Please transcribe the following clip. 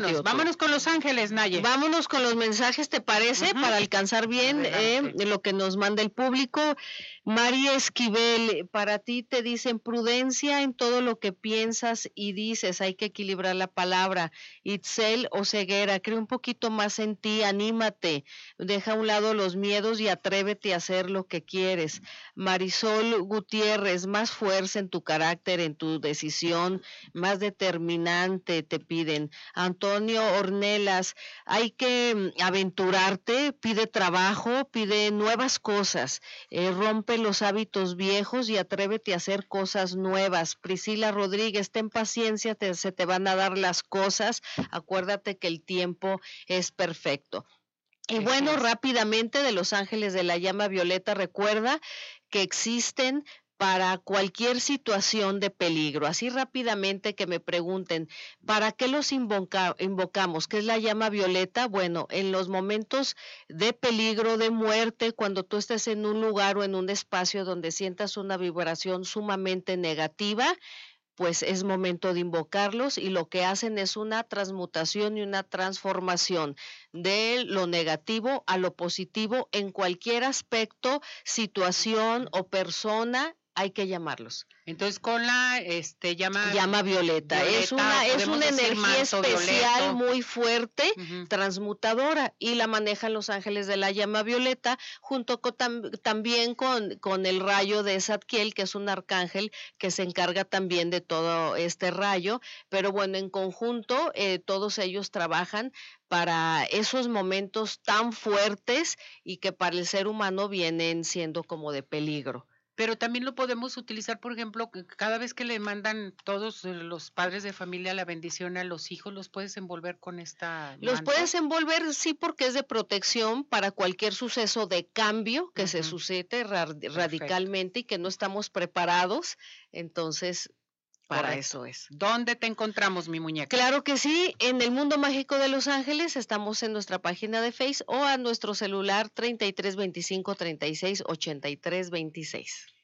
vámonos, vámonos con Los Ángeles, Naye. Vámonos con los mensajes, ¿te parece? Para alcanzar bien eh, lo que nos manda el público. María Esquivel, para ti te dicen prudencia en todo lo que piensas y dices, hay que equilibrar la palabra. Itzel o ceguera, cree un poquito más en ti, anímate, deja a un lado los miedos y atrévete a hacer lo que quieres. Marisol Gutiérrez, más fuerza en tu carácter, en tu decisión, más determinante te piden. Antonio Ornelas, hay que mm, aventurarte, pide trabajo, pide nuevas cosas, eh, rompe los hábitos viejos y atrévete a hacer cosas nuevas. Priscila Rodríguez, ten paciencia, se te van a dar las cosas. Acuérdate que el tiempo es perfecto. Y bueno, rápidamente de Los Ángeles de la Llama Violeta, recuerda que existen para cualquier situación de peligro. Así rápidamente que me pregunten, ¿para qué los invocamos? ¿Qué es la llama violeta? Bueno, en los momentos de peligro, de muerte, cuando tú estés en un lugar o en un espacio donde sientas una vibración sumamente negativa, pues es momento de invocarlos y lo que hacen es una transmutación y una transformación de lo negativo a lo positivo en cualquier aspecto, situación o persona hay que llamarlos. Entonces con la este llama llama violeta, es una es una energía especial muy fuerte, transmutadora y la manejan los ángeles de la llama violeta junto con también con, con el rayo de Zadkiel, que es un arcángel que se encarga también de todo este rayo, pero bueno, en conjunto eh, todos ellos trabajan para esos momentos tan fuertes y que para el ser humano vienen siendo como de peligro pero también lo podemos utilizar, por ejemplo, cada vez que le mandan todos los padres de familia la bendición a los hijos, los puedes envolver con esta. Los puedes envolver, sí, porque es de protección para cualquier suceso de cambio que se sucede radicalmente y que no estamos preparados. Entonces, para eso es. ¿Dónde te encontramos, mi muñeca? Claro que sí, en el Mundo Mágico de Los Ángeles estamos en nuestra página de Facebook o a nuestro celular 3325 36 26.